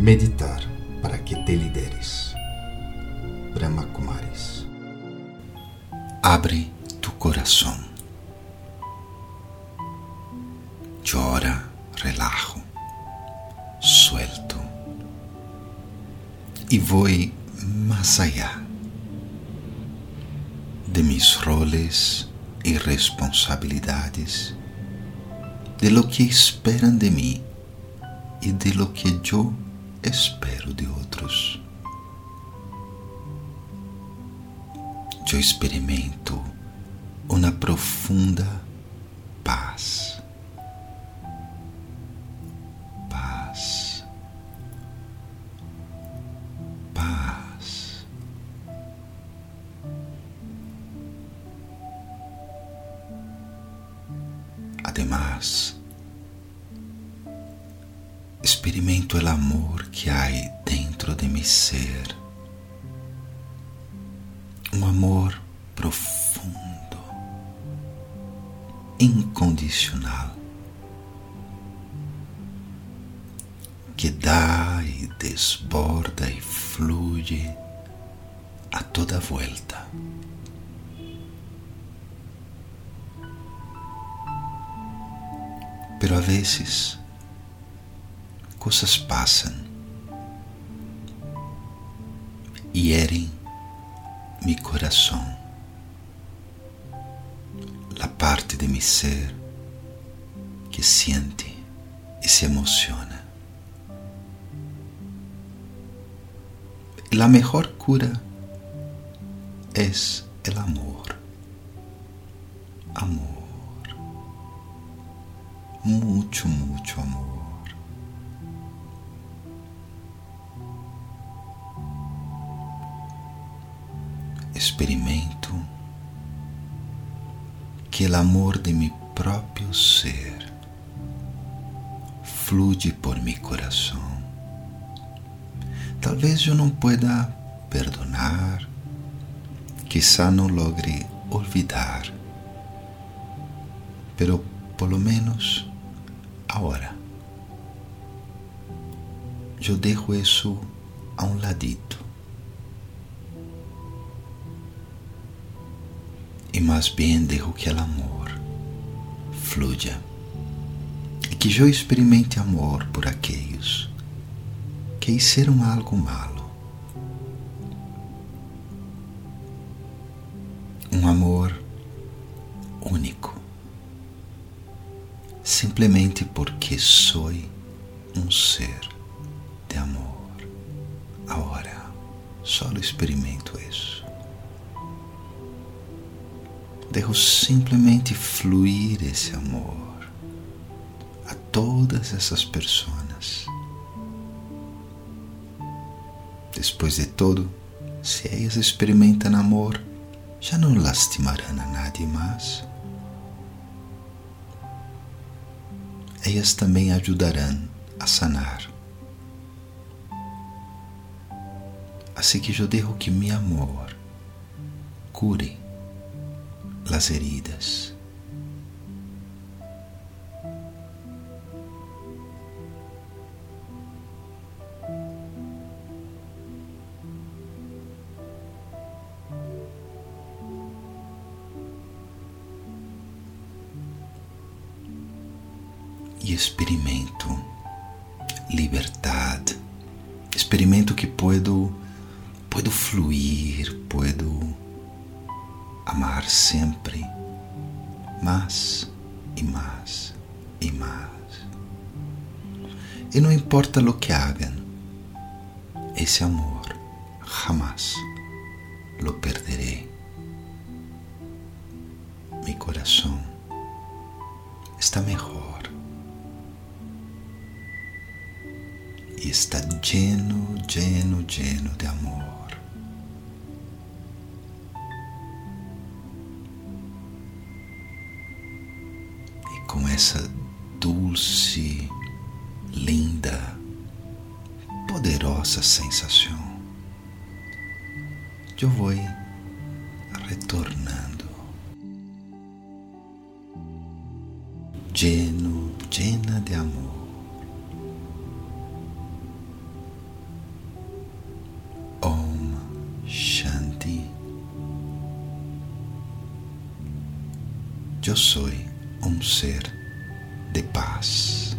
Meditar para que te lideres. Brahma Kumaris. Abre tu coração. Llora, relajo, suelto. E vou mais allá de mis roles e responsabilidades, de lo que esperam de mim e de lo que eu espero de outros. Eu experimento uma profunda paz. Paz. Paz. Además, experimento o amor que há dentro de mi ser. Um amor profundo, incondicional, que dá e desborda e flui a toda volta. Pero a vezes coisas passam e herem mi coração, a parte de mi ser que siente e se emociona. La mejor cura es el amor. Amor. Mucho, mucho amor. Experimento que o amor de mi próprio ser flui por mi coração. Talvez eu não pueda perdonar, quizá não logre olvidar, pero por lo menos agora eu dejo isso a um ladito e mais bem dejo que o amor fluya e que eu experimente amor por aqueles que hicieron algo malo. Um amor único, simplesmente porque sou um ser de amor. Agora, só experimento isso. Dejo simplesmente fluir esse amor a todas essas pessoas. Depois de todo, se elas experimentam amor, já não lastimarão a nadie mais. Elas também ajudarão a sanar. Assim que eu dejo que mi amor cure las heridas. E experimento liberdade, experimento que puedo, puedo fluir, puedo sempre mais e mais e mais. E não importa o que hagam, esse amor jamás lo perderé. Mi coração está melhor e está lleno, lleno, lleno de amor. com essa dulce, linda, poderosa sensação eu vou retornando, lleno, llena de amor. Om Shanti. Eu sou um ser de paz.